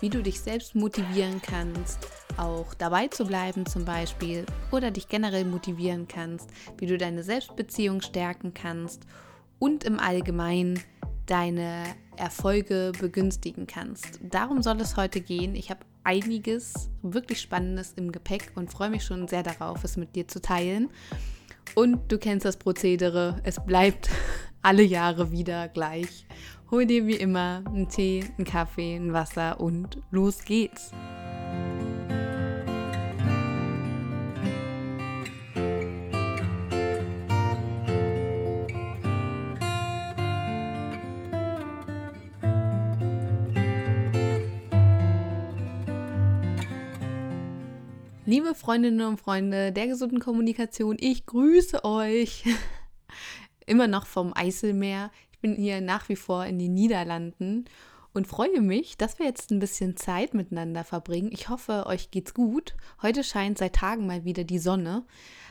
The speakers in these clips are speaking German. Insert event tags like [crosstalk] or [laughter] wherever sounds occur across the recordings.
wie du dich selbst motivieren kannst, auch dabei zu bleiben zum Beispiel, oder dich generell motivieren kannst, wie du deine Selbstbeziehung stärken kannst und im Allgemeinen deine Erfolge begünstigen kannst. Darum soll es heute gehen. Ich habe einiges wirklich Spannendes im Gepäck und freue mich schon sehr darauf, es mit dir zu teilen. Und du kennst das Prozedere, es bleibt [laughs] alle Jahre wieder gleich. Hol dir wie immer einen Tee, einen Kaffee, ein Wasser und los geht's. Liebe Freundinnen und Freunde der gesunden Kommunikation, ich grüße euch. [laughs] Immer noch vom Eiselmeer. Ich bin hier nach wie vor in den Niederlanden und freue mich, dass wir jetzt ein bisschen Zeit miteinander verbringen. Ich hoffe, euch geht's gut. Heute scheint seit Tagen mal wieder die Sonne.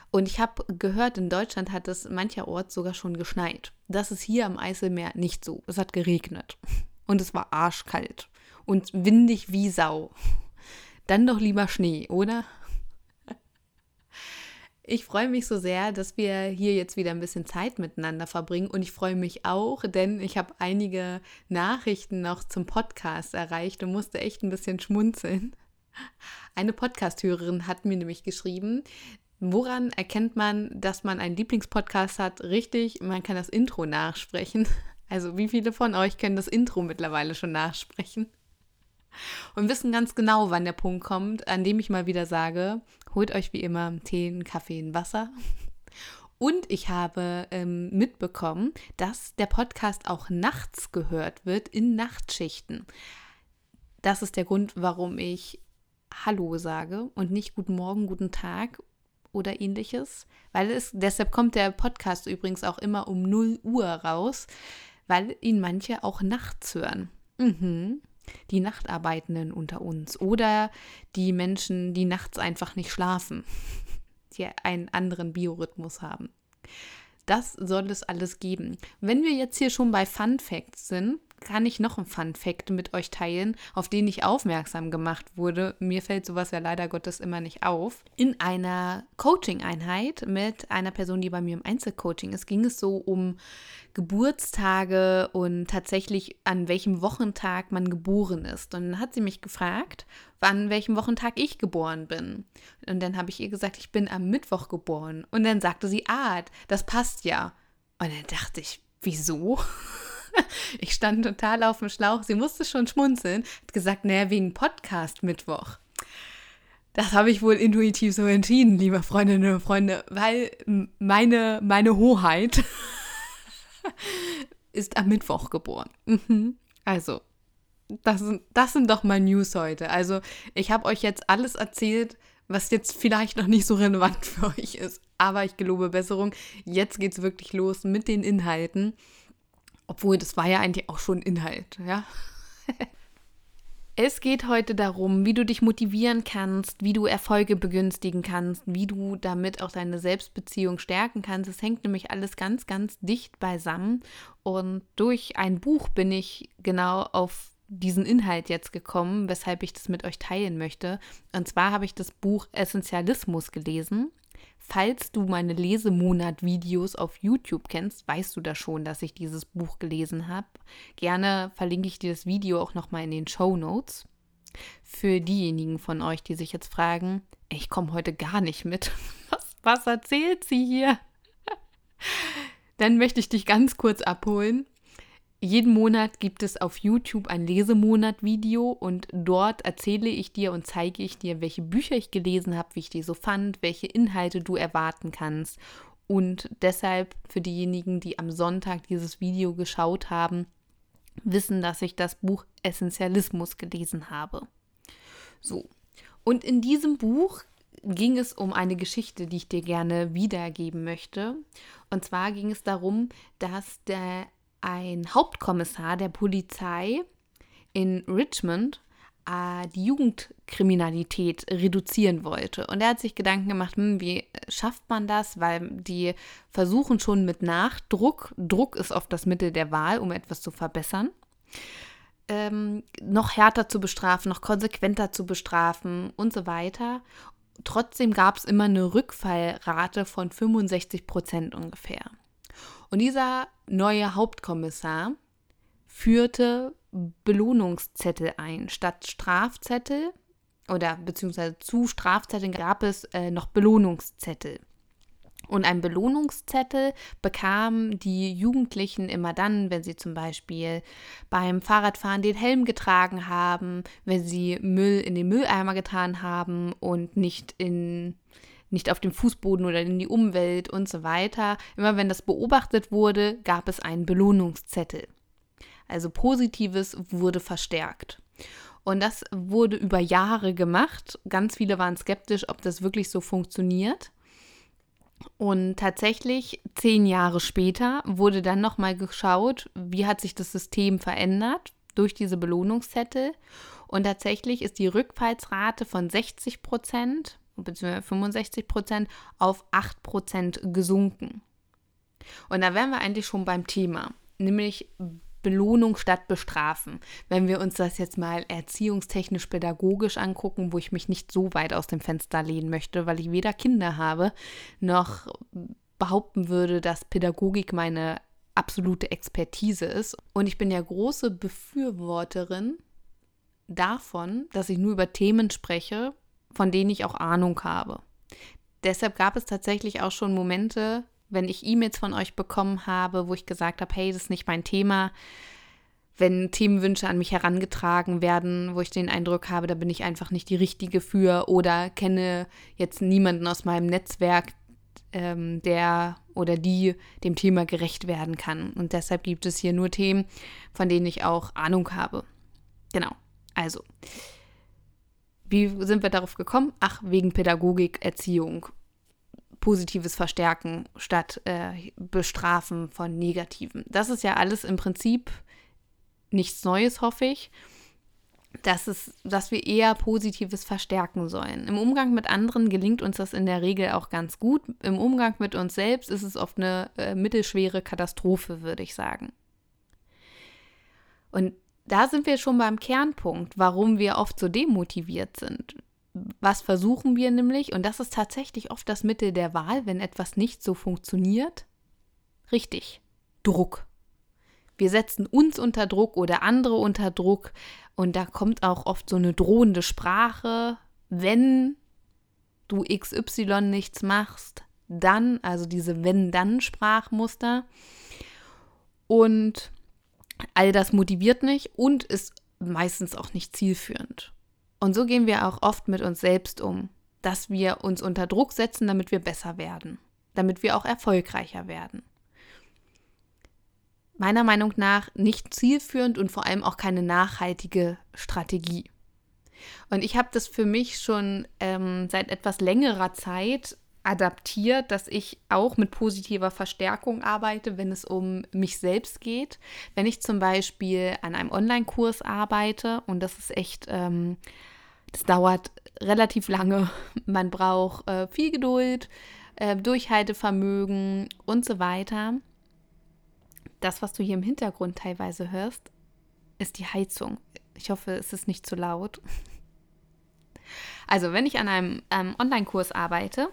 Und ich habe gehört, in Deutschland hat es mancherorts sogar schon geschneit. Das ist hier am Eiselmeer nicht so. Es hat geregnet. Und es war arschkalt. Und windig wie Sau. Dann doch lieber Schnee, oder? Ich freue mich so sehr, dass wir hier jetzt wieder ein bisschen Zeit miteinander verbringen und ich freue mich auch, denn ich habe einige Nachrichten noch zum Podcast erreicht und musste echt ein bisschen schmunzeln. Eine Podcasthörerin hat mir nämlich geschrieben, woran erkennt man, dass man einen Lieblingspodcast hat? Richtig, man kann das Intro nachsprechen. Also wie viele von euch können das Intro mittlerweile schon nachsprechen? Und wissen ganz genau, wann der Punkt kommt, an dem ich mal wieder sage, holt euch wie immer Tee, einen Kaffee, ein Wasser. Und ich habe ähm, mitbekommen, dass der Podcast auch nachts gehört wird, in Nachtschichten. Das ist der Grund, warum ich Hallo sage und nicht Guten Morgen, Guten Tag oder ähnliches. Weil es, deshalb kommt der Podcast übrigens auch immer um 0 Uhr raus, weil ihn manche auch nachts hören. Mhm die Nachtarbeitenden unter uns oder die Menschen, die nachts einfach nicht schlafen, [laughs] die einen anderen Biorhythmus haben. Das soll es alles geben. Wenn wir jetzt hier schon bei Fun Facts sind, kann ich noch einen Fun Fact mit euch teilen, auf den ich aufmerksam gemacht wurde. Mir fällt sowas ja leider Gottes immer nicht auf. In einer Coaching-Einheit mit einer Person, die bei mir im Einzelcoaching ist, ging es so um Geburtstage und tatsächlich an welchem Wochentag man geboren ist. Und dann hat sie mich gefragt, an welchem Wochentag ich geboren bin. Und dann habe ich ihr gesagt, ich bin am Mittwoch geboren. Und dann sagte sie, ah, das passt ja. Und dann dachte ich, wieso? [laughs] [laughs] Ich stand total auf dem Schlauch. Sie musste schon schmunzeln. Hat gesagt, naja, wegen Podcast Mittwoch. Das habe ich wohl intuitiv so entschieden, liebe Freundinnen und Freunde, weil meine, meine Hoheit [laughs] ist am Mittwoch geboren. Mhm. Also, das, das sind doch mal News heute. Also, ich habe euch jetzt alles erzählt, was jetzt vielleicht noch nicht so relevant [laughs] für euch ist. Aber ich gelobe Besserung. Jetzt geht es wirklich los mit den Inhalten. Obwohl, das war ja eigentlich auch schon Inhalt, ja. [laughs] Es geht heute darum, wie du dich motivieren kannst, wie du Erfolge begünstigen kannst, wie du damit auch deine Selbstbeziehung stärken kannst. Es hängt nämlich alles ganz, ganz dicht beisammen. Und durch ein Buch bin ich genau auf diesen Inhalt jetzt gekommen, weshalb ich das mit euch teilen möchte. Und zwar habe ich das Buch Essentialismus gelesen Falls du meine Lesemonat-Videos auf YouTube kennst, weißt du da schon, dass ich dieses Buch gelesen habe. Gerne verlinke ich dir das Video auch nochmal in den Show Notes. Für diejenigen von euch, die sich jetzt fragen, ich komme heute gar nicht mit. [laughs] Was, was erzählt sie hier? [laughs] Dann möchte ich dich ganz kurz abholen. Jeden Monat gibt es auf YouTube ein Lesemonat-Video und dort erzähle ich dir und zeige ich dir, welche Bücher ich gelesen habe, wie ich die so fand, welche Inhalte du erwarten kannst. Und deshalb für diejenigen, die am Sonntag dieses Video geschaut haben, wissen, dass ich das Buch Essentialismus gelesen habe. So. Und in diesem Buch ging es um eine Geschichte, die ich dir gerne wiedergeben möchte. Und zwar ging es darum, dass der, ein Hauptkommissar der Polizei in Richmond äh, die Jugendkriminalität reduzieren wollte. Und er hat sich Gedanken gemacht, hm, wie schafft man das? Weil die versuchen schon mit Nachdruck, Druck ist oft das Mittel der Wahl, um etwas zu verbessern, ähm, noch härter zu bestrafen, noch konsequenter zu bestrafen und so weiter. Trotzdem gab es immer eine Rückfallrate von 65 Prozent ungefähr. Und dieser neue Hauptkommissar führte Belohnungszettel ein. Statt Strafzettel oder beziehungsweise zu Strafzetteln gab es äh, noch Belohnungszettel. Und ein Belohnungszettel bekamen die Jugendlichen immer dann, wenn sie zum Beispiel beim Fahrradfahren den Helm getragen haben, wenn sie Müll in den Mülleimer getan haben und nicht in nicht auf dem Fußboden oder in die Umwelt und so weiter. Immer wenn das beobachtet wurde, gab es einen Belohnungszettel. Also Positives wurde verstärkt. Und das wurde über Jahre gemacht. Ganz viele waren skeptisch, ob das wirklich so funktioniert. Und tatsächlich zehn Jahre später wurde dann nochmal geschaut, wie hat sich das System verändert durch diese Belohnungszettel. Und tatsächlich ist die Rückfallsrate von 60 Prozent bzw. 65 Prozent auf 8 Prozent gesunken. Und da wären wir eigentlich schon beim Thema, nämlich Belohnung statt Bestrafen. Wenn wir uns das jetzt mal erziehungstechnisch pädagogisch angucken, wo ich mich nicht so weit aus dem Fenster lehnen möchte, weil ich weder Kinder habe, noch behaupten würde, dass Pädagogik meine absolute Expertise ist. Und ich bin ja große Befürworterin davon, dass ich nur über Themen spreche, von denen ich auch Ahnung habe. Deshalb gab es tatsächlich auch schon Momente, wenn ich E-Mails von euch bekommen habe, wo ich gesagt habe, hey, das ist nicht mein Thema, wenn Themenwünsche an mich herangetragen werden, wo ich den Eindruck habe, da bin ich einfach nicht die Richtige für oder kenne jetzt niemanden aus meinem Netzwerk, ähm, der oder die dem Thema gerecht werden kann. Und deshalb gibt es hier nur Themen, von denen ich auch Ahnung habe. Genau. Also, wie sind wir darauf gekommen? Ach, wegen Pädagogik, Erziehung. Positives verstärken statt äh, bestrafen von Negativen. Das ist ja alles im Prinzip nichts Neues, hoffe ich. Dass, es, dass wir eher Positives verstärken sollen. Im Umgang mit anderen gelingt uns das in der Regel auch ganz gut. Im Umgang mit uns selbst ist es oft eine äh, mittelschwere Katastrophe, würde ich sagen. Und da sind wir schon beim Kernpunkt, warum wir oft so demotiviert sind was versuchen wir nämlich, und das ist tatsächlich oft das Mittel der Wahl, wenn etwas nicht so funktioniert? Richtig, Druck. Wir setzen uns unter Druck oder andere unter Druck und da kommt auch oft so eine drohende Sprache, wenn du XY nichts machst, dann, also diese Wenn-Dann-Sprachmuster. Und all das motiviert nicht und ist meistens auch nicht zielführend. Und so gehen wir auch oft mit uns selbst um, dass wir uns unter Druck setzen, damit wir besser werden, damit wir auch erfolgreicher werden. Meiner Meinung nach nicht zielführend und vor allem auch keine nachhaltige Strategie. Und ich habe das für mich schon ähm, seit etwas längerer Zeit adaptiert, dass ich auch mit positiver Verstärkung arbeite, wenn es um mich selbst geht. Wenn ich zum Beispiel an einem Online-Kurs arbeite und das ist echt, ähm, das dauert relativ lange. [laughs] Man braucht äh, viel Geduld, äh, Durchhaltevermögen und so weiter. Das, was du hier im Hintergrund teilweise hörst, ist die Heizung. Ich hoffe, es ist nicht zu laut. [laughs] Also, wenn ich an einem ähm, Online-Kurs arbeite,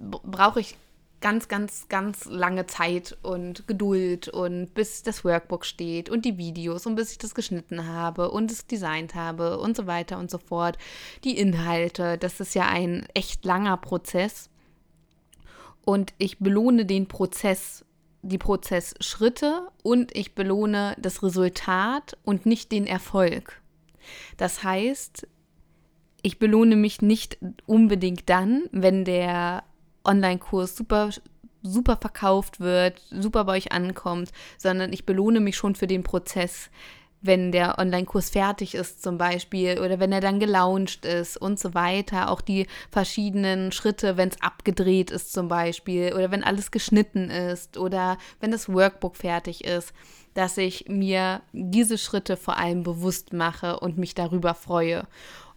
brauche ich ganz, ganz, ganz lange Zeit und Geduld und bis das Workbook steht und die Videos und bis ich das geschnitten habe und es designt habe und so weiter und so fort. Die Inhalte, das ist ja ein echt langer Prozess. Und ich belohne den Prozess, die Prozessschritte und ich belohne das Resultat und nicht den Erfolg. Das heißt, ich belohne mich nicht unbedingt dann, wenn der Online-Kurs super super verkauft wird, super bei euch ankommt, sondern ich belohne mich schon für den Prozess, wenn der Online-Kurs fertig ist zum Beispiel oder wenn er dann gelauncht ist und so weiter. Auch die verschiedenen Schritte, wenn es abgedreht ist zum Beispiel oder wenn alles geschnitten ist oder wenn das Workbook fertig ist, dass ich mir diese Schritte vor allem bewusst mache und mich darüber freue.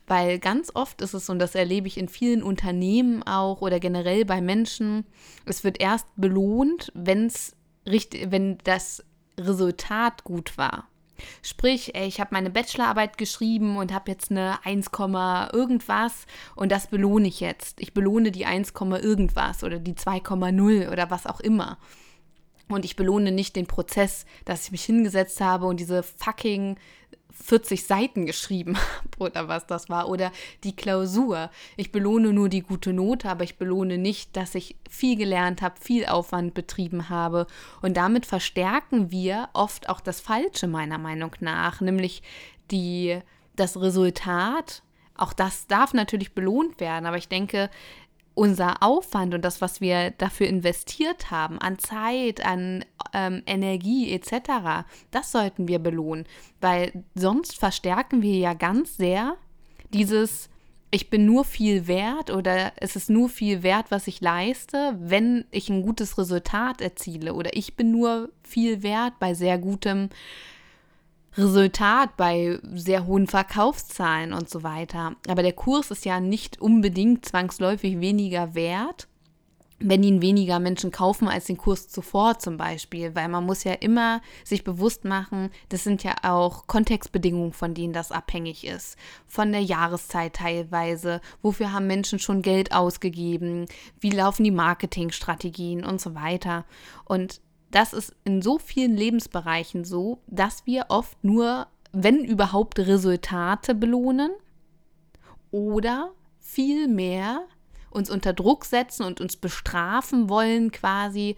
Weil ganz oft ist es, und das erlebe ich in vielen Unternehmen auch oder generell bei Menschen, es wird erst belohnt, wenn's richtig, wenn das Resultat gut war. Sprich, ey, ich habe meine Bachelorarbeit geschrieben und habe jetzt eine 1, irgendwas und das belohne ich jetzt. Ich belohne die 1, irgendwas oder die 2,0 oder was auch immer. Und ich belohne nicht den Prozess, dass ich mich hingesetzt habe und diese fucking 40 Seiten geschrieben habe oder was das war oder die Klausur. Ich belohne nur die gute Note, aber ich belohne nicht, dass ich viel gelernt habe, viel Aufwand betrieben habe und damit verstärken wir oft auch das Falsche meiner Meinung nach, nämlich die das Resultat. Auch das darf natürlich belohnt werden, aber ich denke, unser Aufwand und das, was wir dafür investiert haben, an Zeit, an ähm, Energie etc., das sollten wir belohnen, weil sonst verstärken wir ja ganz sehr dieses, ich bin nur viel wert oder es ist nur viel wert, was ich leiste, wenn ich ein gutes Resultat erziele oder ich bin nur viel wert bei sehr gutem Resultat bei sehr hohen Verkaufszahlen und so weiter. Aber der Kurs ist ja nicht unbedingt zwangsläufig weniger wert, wenn ihn weniger Menschen kaufen als den Kurs zuvor zum Beispiel, weil man muss ja immer sich bewusst machen, das sind ja auch Kontextbedingungen, von denen das abhängig ist, von der Jahreszeit teilweise, wofür haben Menschen schon Geld ausgegeben, wie laufen die Marketingstrategien und so weiter. Und das ist in so vielen Lebensbereichen so, dass wir oft nur, wenn überhaupt, Resultate belohnen oder vielmehr uns unter Druck setzen und uns bestrafen wollen quasi,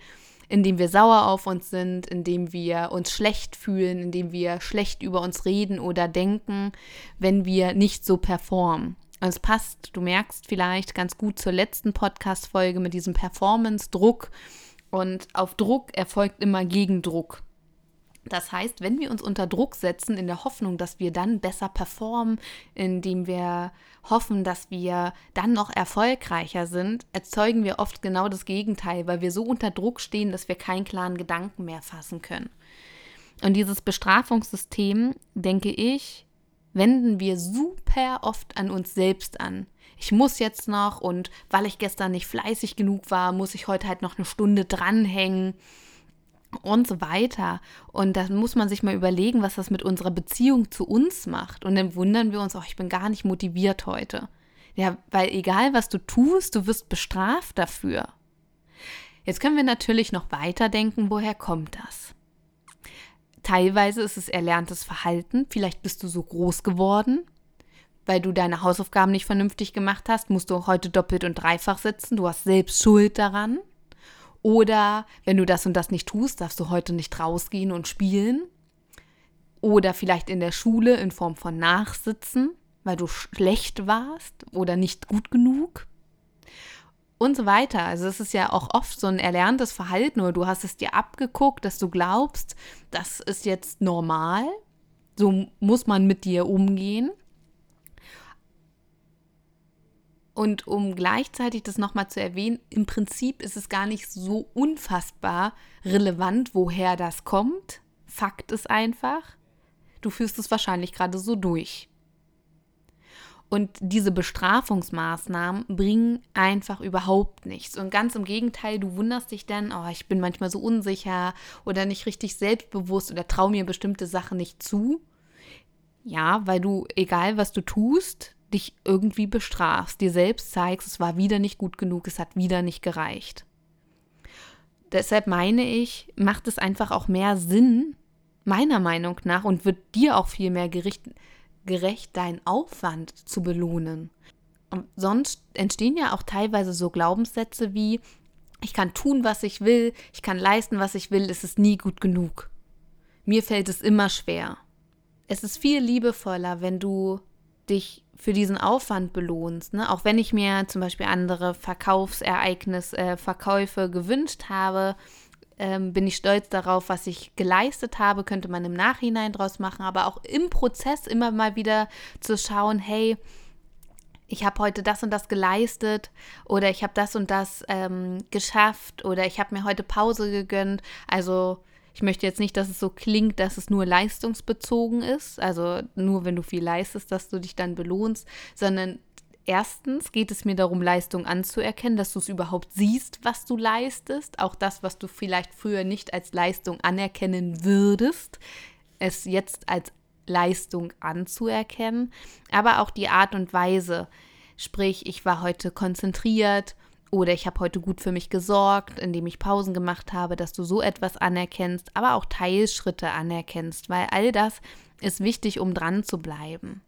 indem wir sauer auf uns sind, indem wir uns schlecht fühlen, indem wir schlecht über uns reden oder denken, wenn wir nicht so performen. Und es passt, du merkst vielleicht ganz gut zur letzten Podcast-Folge mit diesem Performance-Druck, und auf Druck erfolgt immer Gegendruck. Das heißt, wenn wir uns unter Druck setzen, in der Hoffnung, dass wir dann besser performen, indem wir hoffen, dass wir dann noch erfolgreicher sind, erzeugen wir oft genau das Gegenteil, weil wir so unter Druck stehen, dass wir keinen klaren Gedanken mehr fassen können. Und dieses Bestrafungssystem, denke ich, wenden wir super oft an uns selbst an ich muss jetzt noch und weil ich gestern nicht fleißig genug war, muss ich heute halt noch eine Stunde dranhängen und so weiter. Und da muss man sich mal überlegen, was das mit unserer Beziehung zu uns macht. Und dann wundern wir uns, oh, ich bin gar nicht motiviert heute. Ja, weil egal was du tust, du wirst bestraft dafür. Jetzt können wir natürlich noch weiterdenken, woher kommt das? Teilweise ist es erlerntes Verhalten, vielleicht bist du so groß geworden, weil du deine Hausaufgaben nicht vernünftig gemacht hast, musst du heute doppelt und dreifach sitzen. Du hast selbst Schuld daran. Oder wenn du das und das nicht tust, darfst du heute nicht rausgehen und spielen. Oder vielleicht in der Schule in Form von Nachsitzen, weil du schlecht warst oder nicht gut genug. Und so weiter. Also es ist ja auch oft so ein erlerntes Verhalten oder du hast es dir abgeguckt, dass du glaubst, das ist jetzt normal. So muss man mit dir umgehen. Und um gleichzeitig das nochmal zu erwähnen, im Prinzip ist es gar nicht so unfassbar relevant, woher das kommt. Fakt ist einfach, du führst es wahrscheinlich gerade so durch. Und diese Bestrafungsmaßnahmen bringen einfach überhaupt nichts. Und ganz im Gegenteil, du wunderst dich dann, oh, ich bin manchmal so unsicher oder nicht richtig selbstbewusst oder traue mir bestimmte Sachen nicht zu. Ja, weil du, egal was du tust, dich irgendwie bestrafst, dir selbst zeigst, es war wieder nicht gut genug, es hat wieder nicht gereicht. Deshalb meine ich, macht es einfach auch mehr Sinn, meiner Meinung nach, und wird dir auch viel mehr gericht, gerecht, deinen Aufwand zu belohnen. Und sonst entstehen ja auch teilweise so Glaubenssätze wie, ich kann tun, was ich will, ich kann leisten, was ich will, es ist nie gut genug. Mir fällt es immer schwer. Es ist viel liebevoller, wenn du dich für diesen Aufwand belohnst. Ne? Auch wenn ich mir zum Beispiel andere Verkaufsereignisse, äh, Verkäufe gewünscht habe, ähm, bin ich stolz darauf, was ich geleistet habe, könnte man im Nachhinein draus machen, aber auch im Prozess immer mal wieder zu schauen, hey, ich habe heute das und das geleistet oder ich habe das und das ähm, geschafft oder ich habe mir heute Pause gegönnt. Also ich möchte jetzt nicht, dass es so klingt, dass es nur leistungsbezogen ist, also nur wenn du viel leistest, dass du dich dann belohnst, sondern erstens geht es mir darum, Leistung anzuerkennen, dass du es überhaupt siehst, was du leistest, auch das, was du vielleicht früher nicht als Leistung anerkennen würdest, es jetzt als Leistung anzuerkennen, aber auch die Art und Weise, sprich, ich war heute konzentriert oder ich habe heute gut für mich gesorgt, indem ich Pausen gemacht habe, dass du so etwas anerkennst, aber auch Teilschritte anerkennst, weil all das ist wichtig, um dran zu bleiben.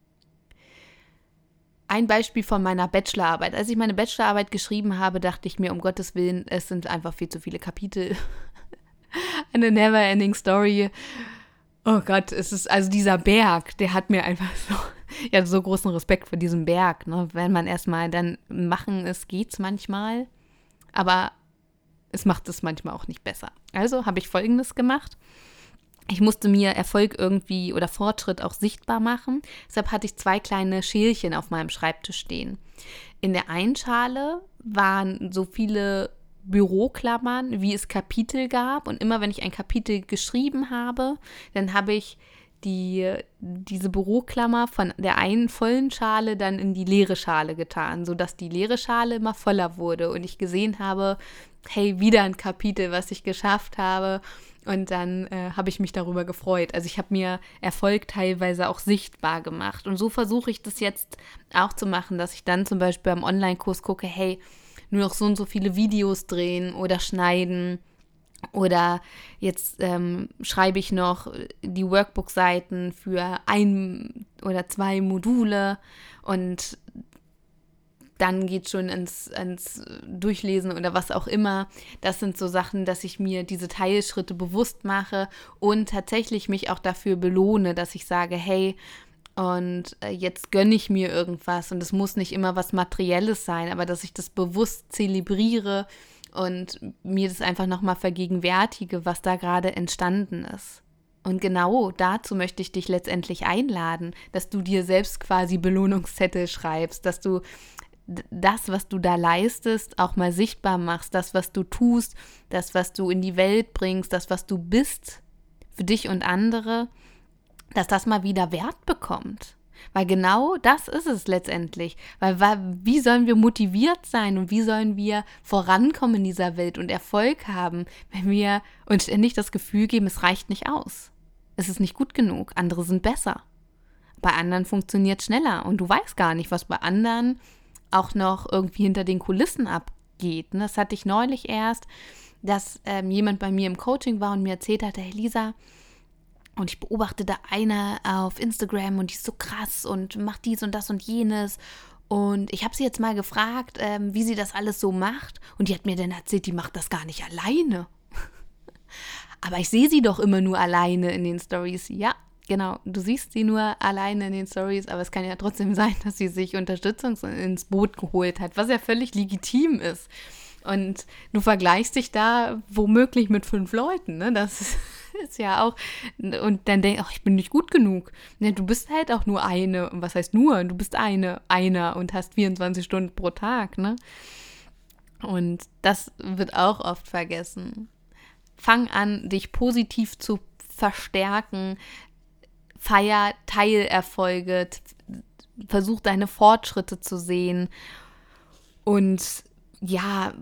Ein Beispiel von meiner Bachelorarbeit. Als ich meine Bachelorarbeit geschrieben habe, dachte ich mir, um Gottes Willen, es sind einfach viel zu viele Kapitel. [laughs] Eine never-ending Story. Oh Gott, es ist also dieser Berg, der hat mir einfach so, ja, so großen Respekt vor diesem Berg. Ne? Wenn man erstmal dann machen ist, geht's manchmal. Aber es macht es manchmal auch nicht besser. Also habe ich folgendes gemacht. Ich musste mir Erfolg irgendwie oder Fortschritt auch sichtbar machen. Deshalb hatte ich zwei kleine Schälchen auf meinem Schreibtisch stehen. In der einen Schale waren so viele Büroklammern, wie es Kapitel gab. Und immer wenn ich ein Kapitel geschrieben habe, dann habe ich die, diese Büroklammer von der einen vollen Schale dann in die leere Schale getan, sodass die leere Schale immer voller wurde und ich gesehen habe, hey, wieder ein Kapitel, was ich geschafft habe. Und dann äh, habe ich mich darüber gefreut. Also ich habe mir Erfolg teilweise auch sichtbar gemacht. Und so versuche ich das jetzt auch zu machen, dass ich dann zum Beispiel beim Online-Kurs gucke, hey, nur noch so und so viele Videos drehen oder schneiden. Oder jetzt ähm, schreibe ich noch die Workbook-Seiten für ein oder zwei Module und dann geht schon ins, ins Durchlesen oder was auch immer. Das sind so Sachen, dass ich mir diese Teilschritte bewusst mache und tatsächlich mich auch dafür belohne, dass ich sage, hey, und äh, jetzt gönne ich mir irgendwas und es muss nicht immer was Materielles sein, aber dass ich das bewusst zelebriere und mir das einfach nochmal vergegenwärtige, was da gerade entstanden ist. Und genau dazu möchte ich dich letztendlich einladen, dass du dir selbst quasi Belohnungszettel schreibst, dass du das, was du da leistest, auch mal sichtbar machst, das, was du tust, das, was du in die Welt bringst, das, was du bist, für dich und andere dass das mal wieder Wert bekommt. Weil genau das ist es letztendlich. Weil, weil, wie sollen wir motiviert sein und wie sollen wir vorankommen in dieser Welt und Erfolg haben, wenn wir uns ständig das Gefühl geben, es reicht nicht aus. Es ist nicht gut genug, andere sind besser. Bei anderen funktioniert schneller und du weißt gar nicht, was bei anderen auch noch irgendwie hinter den Kulissen abgeht. Das hatte ich neulich erst, dass ähm, jemand bei mir im Coaching war und mir erzählt hatte, hey Lisa, und ich beobachte da eine auf Instagram und die ist so krass und macht dies und das und jenes. Und ich habe sie jetzt mal gefragt, ähm, wie sie das alles so macht. Und die hat mir dann erzählt, die macht das gar nicht alleine. [laughs] Aber ich sehe sie doch immer nur alleine in den Stories. Ja, genau. Du siehst sie nur alleine in den Stories, aber es kann ja trotzdem [laughs] sein, dass sie sich Unterstützung ins Boot geholt hat, was ja völlig legitim ist. Und du vergleichst dich da womöglich mit fünf Leuten. Ne? Das [laughs] ist, ja auch. Und dann denkst ach, ich bin nicht gut genug. Ne, du bist halt auch nur eine. Was heißt nur? Du bist eine, einer und hast 24 Stunden pro Tag. Ne? Und das wird auch oft vergessen. Fang an, dich positiv zu verstärken. Feier Teilerfolge. Versuch deine Fortschritte zu sehen. Und ja,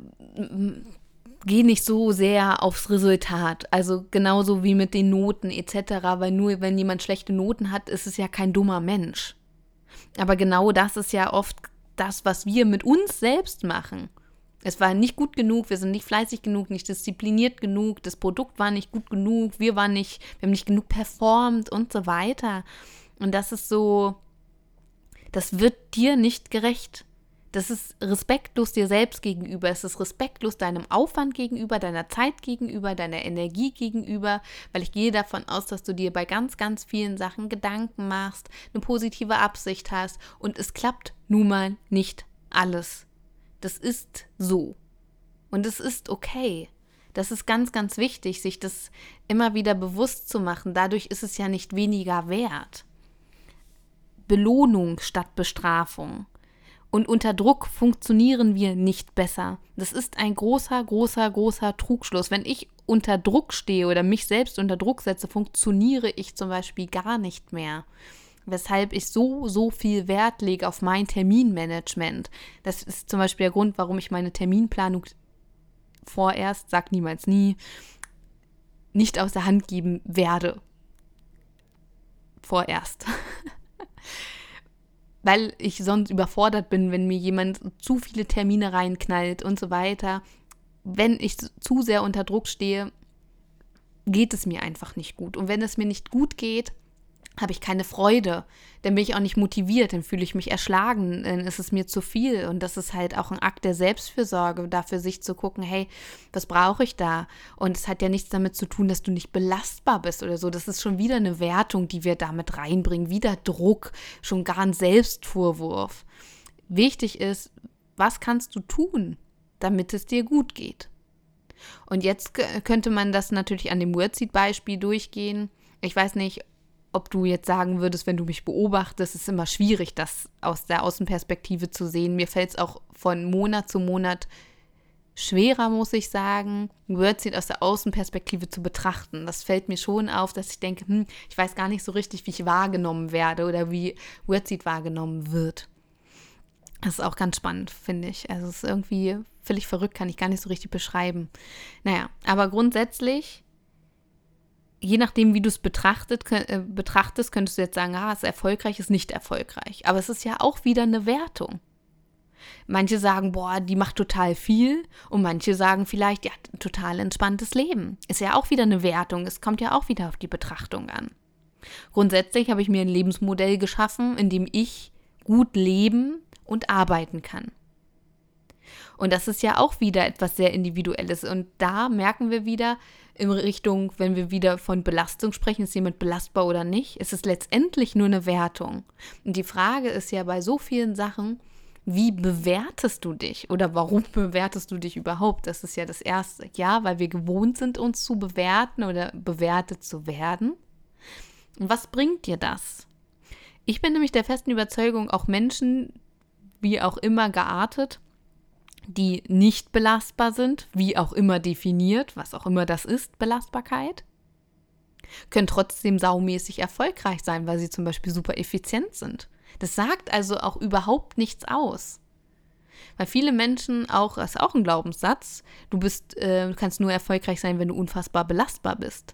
geh nicht so sehr aufs Resultat. Also genauso wie mit den Noten etc. Weil nur wenn jemand schlechte Noten hat, ist es ja kein dummer Mensch. Aber genau das ist ja oft das, was wir mit uns selbst machen. Es war nicht gut genug, wir sind nicht fleißig genug, nicht diszipliniert genug, das Produkt war nicht gut genug, wir waren nicht, wir haben nicht genug performt und so weiter. Und das ist so, das wird dir nicht gerecht. Das ist respektlos dir selbst gegenüber. Es ist respektlos deinem Aufwand gegenüber, deiner Zeit gegenüber, deiner Energie gegenüber, weil ich gehe davon aus, dass du dir bei ganz, ganz vielen Sachen Gedanken machst, eine positive Absicht hast und es klappt nun mal nicht alles. Das ist so. Und es ist okay. Das ist ganz, ganz wichtig, sich das immer wieder bewusst zu machen. Dadurch ist es ja nicht weniger wert. Belohnung statt Bestrafung. Und unter Druck funktionieren wir nicht besser. Das ist ein großer, großer, großer Trugschluss. Wenn ich unter Druck stehe oder mich selbst unter Druck setze, funktioniere ich zum Beispiel gar nicht mehr. Weshalb ich so, so viel Wert lege auf mein Terminmanagement. Das ist zum Beispiel der Grund, warum ich meine Terminplanung vorerst, sag niemals nie, nicht aus der Hand geben werde. Vorerst. [laughs] Weil ich sonst überfordert bin, wenn mir jemand zu viele Termine reinknallt und so weiter wenn ich zu sehr unter Druck stehe, geht es mir einfach nicht gut. Und wenn es mir nicht gut geht, habe ich keine Freude, dann bin ich auch nicht motiviert, dann fühle ich mich erschlagen, dann ist es mir zu viel. Und das ist halt auch ein Akt der Selbstfürsorge, dafür sich zu gucken, hey, was brauche ich da? Und es hat ja nichts damit zu tun, dass du nicht belastbar bist oder so. Das ist schon wieder eine Wertung, die wir damit reinbringen, wieder Druck, schon gar ein Selbstvorwurf. Wichtig ist, was kannst du tun? damit es dir gut geht. Und jetzt könnte man das natürlich an dem Wordseed-Beispiel durchgehen. Ich weiß nicht, ob du jetzt sagen würdest, wenn du mich beobachtest, ist immer schwierig, das aus der Außenperspektive zu sehen. Mir fällt es auch von Monat zu Monat schwerer, muss ich sagen, Wordseed aus der Außenperspektive zu betrachten. Das fällt mir schon auf, dass ich denke, hm, ich weiß gar nicht so richtig, wie ich wahrgenommen werde oder wie Wordseed wahrgenommen wird. Das ist auch ganz spannend, finde ich. Also es ist irgendwie völlig verrückt, kann ich gar nicht so richtig beschreiben. Naja, aber grundsätzlich, je nachdem, wie du es betrachtet, äh, betrachtest, könntest du jetzt sagen, ah, ist erfolgreich, ist nicht erfolgreich. Aber es ist ja auch wieder eine Wertung. Manche sagen, boah, die macht total viel und manche sagen vielleicht, ja, total entspanntes Leben. Ist ja auch wieder eine Wertung, es kommt ja auch wieder auf die Betrachtung an. Grundsätzlich habe ich mir ein Lebensmodell geschaffen, in dem ich gut leben und arbeiten kann. Und das ist ja auch wieder etwas sehr Individuelles. Und da merken wir wieder in Richtung, wenn wir wieder von Belastung sprechen, ist jemand belastbar oder nicht, ist es letztendlich nur eine Wertung. Und die Frage ist ja bei so vielen Sachen, wie bewertest du dich oder warum [laughs] bewertest du dich überhaupt? Das ist ja das Erste. Ja, weil wir gewohnt sind, uns zu bewerten oder bewertet zu werden. Und was bringt dir das? Ich bin nämlich der festen Überzeugung, auch Menschen, wie auch immer geartet, die nicht belastbar sind, wie auch immer definiert, was auch immer das ist, Belastbarkeit, können trotzdem saumäßig erfolgreich sein, weil sie zum Beispiel super effizient sind. Das sagt also auch überhaupt nichts aus. Weil viele Menschen auch, das ist auch ein Glaubenssatz, du bist, äh, kannst nur erfolgreich sein, wenn du unfassbar belastbar bist.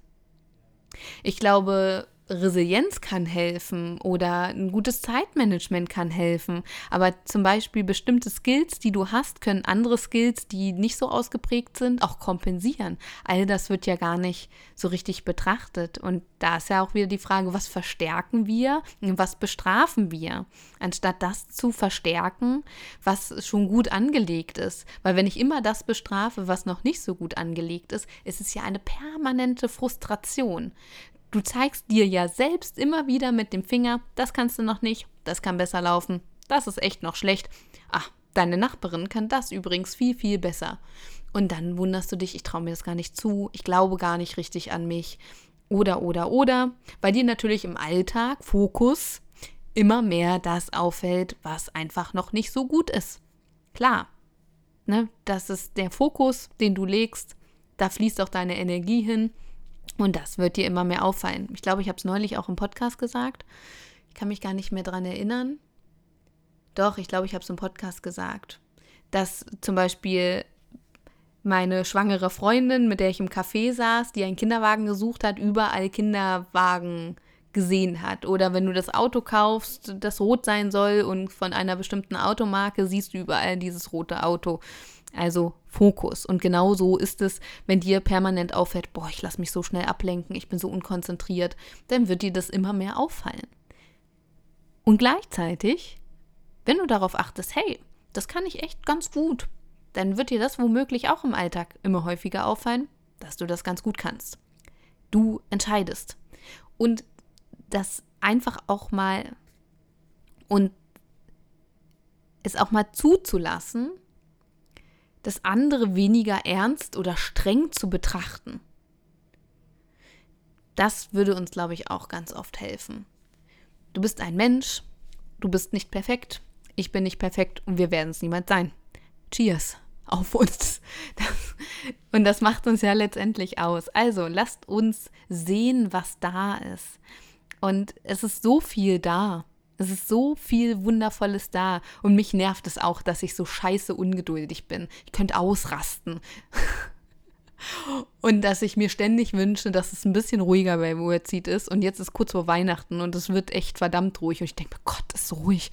Ich glaube, Resilienz kann helfen oder ein gutes Zeitmanagement kann helfen. Aber zum Beispiel bestimmte Skills, die du hast, können andere Skills, die nicht so ausgeprägt sind, auch kompensieren. All das wird ja gar nicht so richtig betrachtet. Und da ist ja auch wieder die Frage, was verstärken wir und was bestrafen wir, anstatt das zu verstärken, was schon gut angelegt ist. Weil wenn ich immer das bestrafe, was noch nicht so gut angelegt ist, ist es ja eine permanente Frustration. Du zeigst dir ja selbst immer wieder mit dem Finger, das kannst du noch nicht, das kann besser laufen, das ist echt noch schlecht. Ach, deine Nachbarin kann das übrigens viel, viel besser. Und dann wunderst du dich, ich traue mir das gar nicht zu, ich glaube gar nicht richtig an mich. Oder, oder, oder, weil dir natürlich im Alltag, Fokus, immer mehr das auffällt, was einfach noch nicht so gut ist. Klar, ne, das ist der Fokus, den du legst, da fließt auch deine Energie hin und das wird dir immer mehr auffallen. Ich glaube, ich habe es neulich auch im Podcast gesagt. Ich kann mich gar nicht mehr daran erinnern. Doch, ich glaube, ich habe es im Podcast gesagt, dass zum Beispiel meine schwangere Freundin, mit der ich im Café saß, die einen Kinderwagen gesucht hat, überall Kinderwagen gesehen hat. Oder wenn du das Auto kaufst, das rot sein soll und von einer bestimmten Automarke, siehst du überall dieses rote Auto. Also Fokus. Und genau so ist es, wenn dir permanent auffällt, boah, ich lasse mich so schnell ablenken, ich bin so unkonzentriert, dann wird dir das immer mehr auffallen. Und gleichzeitig, wenn du darauf achtest, hey, das kann ich echt ganz gut, dann wird dir das womöglich auch im Alltag immer häufiger auffallen, dass du das ganz gut kannst. Du entscheidest. Und das einfach auch mal und es auch mal zuzulassen, das andere weniger ernst oder streng zu betrachten. Das würde uns, glaube ich, auch ganz oft helfen. Du bist ein Mensch, du bist nicht perfekt, ich bin nicht perfekt und wir werden es niemals sein. Cheers auf uns. Das, [laughs] und das macht uns ja letztendlich aus. Also lasst uns sehen, was da ist. Und es ist so viel da. Es ist so viel Wundervolles da. Und mich nervt es auch, dass ich so scheiße ungeduldig bin. Ich könnte ausrasten. [laughs] Und dass ich mir ständig wünsche, dass es ein bisschen ruhiger bei Wordseed ist. Und jetzt ist kurz vor Weihnachten und es wird echt verdammt ruhig. Und ich denke mir, Gott, ist so ruhig.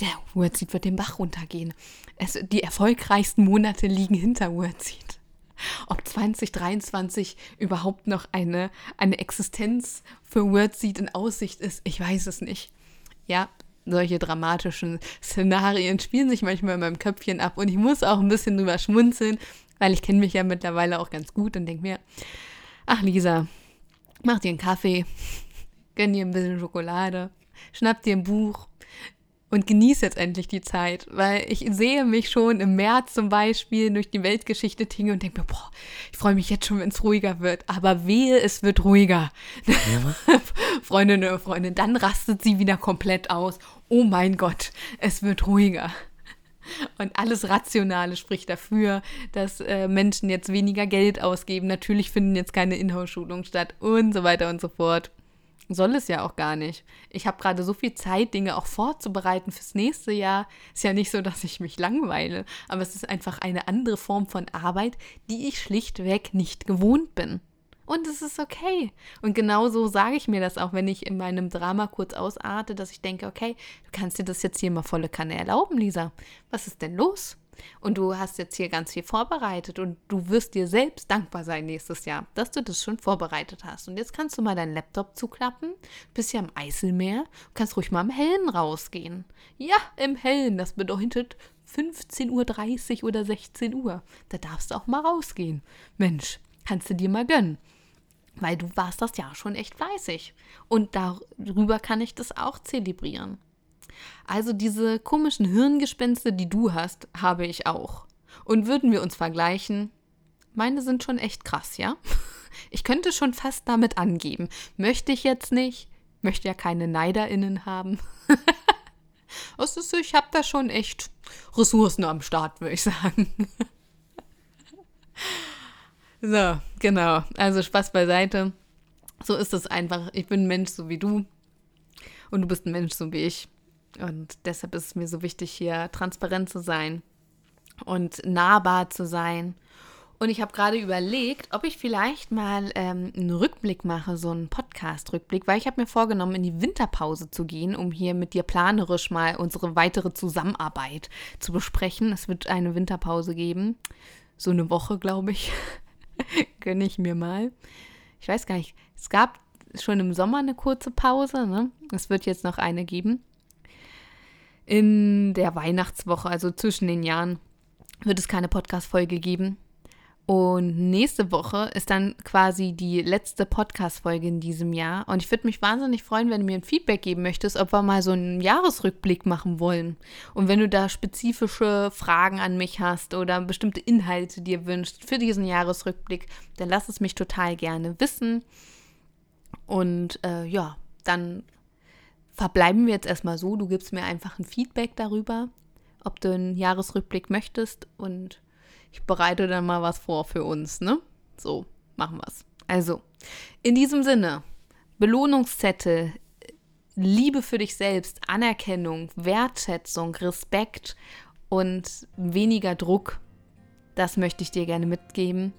Der Wordseed wird den Bach runtergehen. Es, die erfolgreichsten Monate liegen hinter Wordseed. Ob 2023 überhaupt noch eine, eine Existenz für Wordseed in Aussicht ist, ich weiß es nicht. Ja, solche dramatischen Szenarien spielen sich manchmal in meinem Köpfchen ab und ich muss auch ein bisschen drüber schmunzeln, weil ich kenne mich ja mittlerweile auch ganz gut und denke mir, ach Lisa, mach dir einen Kaffee, gönn dir ein bisschen Schokolade, schnapp dir ein Buch und genieße jetzt endlich die Zeit, weil ich sehe mich schon im März zum Beispiel durch die Weltgeschichte tinge und denke mir, boah, ich freue mich jetzt schon, wenn es ruhiger wird, aber wehe, es wird ruhiger. Ja. Freundin oder Freundin, dann rastet sie wieder komplett aus. Oh mein Gott, es wird ruhiger. Und alles Rationale spricht dafür, dass äh, Menschen jetzt weniger Geld ausgeben. Natürlich finden jetzt keine Inhouse-Schulungen statt und so weiter und so fort. Soll es ja auch gar nicht. Ich habe gerade so viel Zeit, Dinge auch vorzubereiten fürs nächste Jahr. Ist ja nicht so, dass ich mich langweile, aber es ist einfach eine andere Form von Arbeit, die ich schlichtweg nicht gewohnt bin. Und es ist okay. Und genauso sage ich mir das auch, wenn ich in meinem Drama kurz ausarte, dass ich denke, okay, du kannst dir das jetzt hier mal volle Kanne erlauben, Lisa. Was ist denn los? Und du hast jetzt hier ganz viel vorbereitet und du wirst dir selbst dankbar sein nächstes Jahr, dass du das schon vorbereitet hast. Und jetzt kannst du mal deinen Laptop zuklappen, bist ja am Eiselmeer, kannst ruhig mal im Hellen rausgehen. Ja, im Hellen, das bedeutet 15.30 Uhr oder 16 Uhr. Da darfst du auch mal rausgehen. Mensch, kannst du dir mal gönnen. Weil du warst das Jahr schon echt fleißig. Und darüber kann ich das auch zelebrieren. Also diese komischen Hirngespinste, die du hast, habe ich auch. Und würden wir uns vergleichen, meine sind schon echt krass, ja? [laughs] Ich könnte schon fast damit angeben. Möchte ich jetzt nicht. Möchte ja keine NeiderInnen haben. Was [laughs] ist so, ich habe da schon echt Ressourcen am Start, würde ich sagen. [laughs] so, genau. Also Spaß beiseite. So ist es einfach. Ich bin ein Mensch so wie du. Und du bist ein Mensch so wie ich. Und deshalb ist es mir so wichtig, hier transparent zu sein und nahbar zu sein. Und ich habe gerade überlegt, ob ich vielleicht mal ähm, einen Rückblick mache, so einen Podcast-Rückblick, weil ich habe mir vorgenommen, in die Winterpause zu gehen, um hier mit dir planerisch mal unsere weitere Zusammenarbeit zu besprechen. Es wird eine Winterpause geben. So eine Woche, glaube ich. [laughs] Gönne ich mir mal. Ich weiß gar nicht. Es gab schon im Sommer eine kurze Pause. Ne? Es wird jetzt noch eine geben in der Weihnachtswoche, also zwischen den Jahren, wird es keine Podcast-Folge geben. Und nächste Woche ist dann quasi die letzte Podcast-Folge in diesem Jahr. Und ich würde mich wahnsinnig freuen, wenn du mir ein Feedback geben möchtest, ob wir mal so einen Jahresrückblick machen wollen. Und wenn du da spezifische Fragen an mich hast oder bestimmte Inhalte dir wünschst für diesen Jahresrückblick, dann lass es mich total gerne wissen. Und äh, ja, dann verbleiben wir jetzt erstmal so. Du gibst mir einfach ein Feedback darüber, ob du einen Jahresrückblick möchtest und ich bereite dann mal was vor für uns, ne? So, machen wir es. Also, in diesem Sinne, Belohnungszettel, Liebe für dich selbst, Anerkennung, Wertschätzung, Respekt und weniger Druck, das möchte ich dir gerne mitgeben.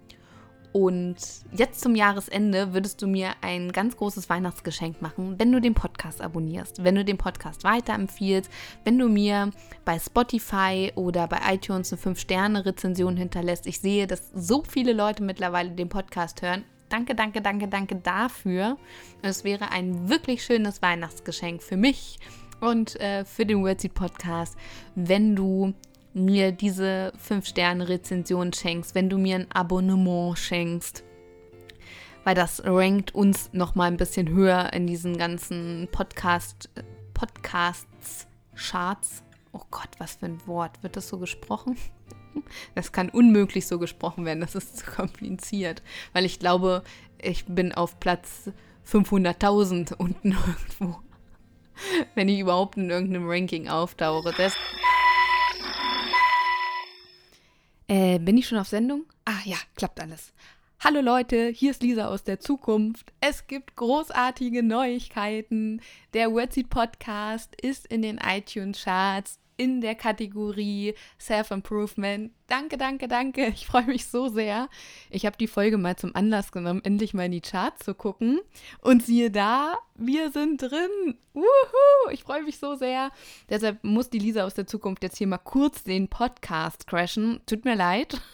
Und jetzt zum Jahresende würdest du mir ein ganz großes Weihnachtsgeschenk machen, wenn du den Podcast abonnierst, wenn du den Podcast weiterempfiehlst, wenn du mir bei Spotify oder bei iTunes eine 5-Sterne-Rezension hinterlässt. Ich sehe, dass so viele Leute mittlerweile den Podcast hören. Danke, danke, danke, danke dafür. Es wäre ein wirklich schönes Weihnachtsgeschenk für mich und äh, für den Wordseed Podcast, wenn du mir diese 5-Sterne-Rezension schenkst, wenn du mir ein Abonnement schenkst. Weil das rankt uns nochmal ein bisschen höher in diesen ganzen Podcast, Podcasts, Charts. Oh Gott, was für ein Wort. Wird das so gesprochen? [laughs] Das kann unmöglich so gesprochen werden, das ist zu kompliziert. Weil ich glaube, ich bin auf Platz 500.000 unten [laughs] irgendwo. Wenn ich überhaupt in irgendeinem Ranking auftauche. Das äh, bin ich schon auf Sendung? Ah ja, klappt alles. Hallo Leute, hier ist Lisa aus der Zukunft. Es gibt großartige Neuigkeiten. Der Wordseed Podcast ist in den iTunes Charts in der Kategorie Self-Improvement. Danke, danke, danke. [laughs] Ich freue mich so sehr. Ich habe die Folge mal zum Anlass genommen, endlich mal in die Charts zu gucken. Und siehe da, wir sind drin. Wuhu! Ich freue mich so sehr. Deshalb muss die Lisa aus der Zukunft jetzt hier mal kurz den Podcast crashen. Tut mir leid. [laughs]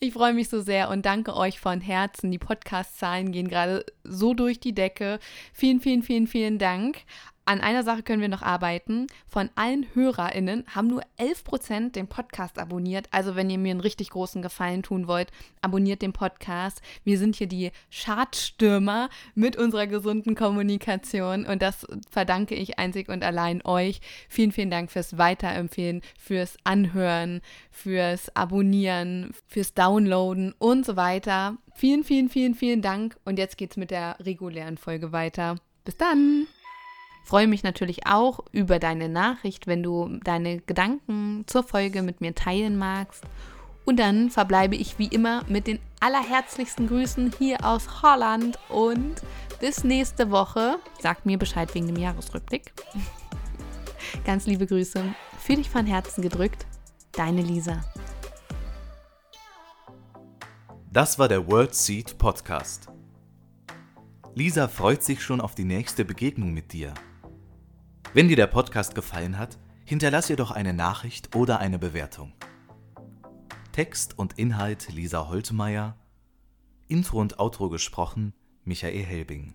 Ich freue mich so sehr und danke euch von Herzen. Die Podcast-Zahlen gehen gerade so durch die Decke. Vielen, vielen, vielen, vielen Dank. An einer Sache können wir noch arbeiten. Von allen HörerInnen haben nur 11% den Podcast abonniert. Also, wenn ihr mir einen richtig großen Gefallen tun wollt, abonniert den Podcast. Wir sind hier die Schadstürmer mit unserer gesunden Kommunikation und das verdanke ich einzig und allein euch. Vielen, vielen Dank fürs Weiterempfehlen, fürs Anhören, fürs Abonnieren, fürs Downloaden und so weiter. Vielen, vielen, vielen, vielen Dank. Und jetzt geht's mit der regulären Folge weiter. Bis dann! Freue mich natürlich auch über deine Nachricht, wenn du deine Gedanken zur Folge mit mir teilen magst. Und dann verbleibe ich wie immer mit den allerherzlichsten Grüßen hier aus Holland und bis nächste Woche. Sag mir Bescheid wegen dem Jahresrückblick. [laughs] Ganz liebe Grüße. Fühl dich von Herzen gedrückt. Deine Lisa. Das war der World Seed Podcast. Lisa freut sich schon auf die nächste Begegnung mit dir. Wenn dir der Podcast gefallen hat, hinterlass ihr doch eine Nachricht oder eine Bewertung. Text und Inhalt Lisa Holtmeier, Intro und Outro gesprochen Michael Helbing.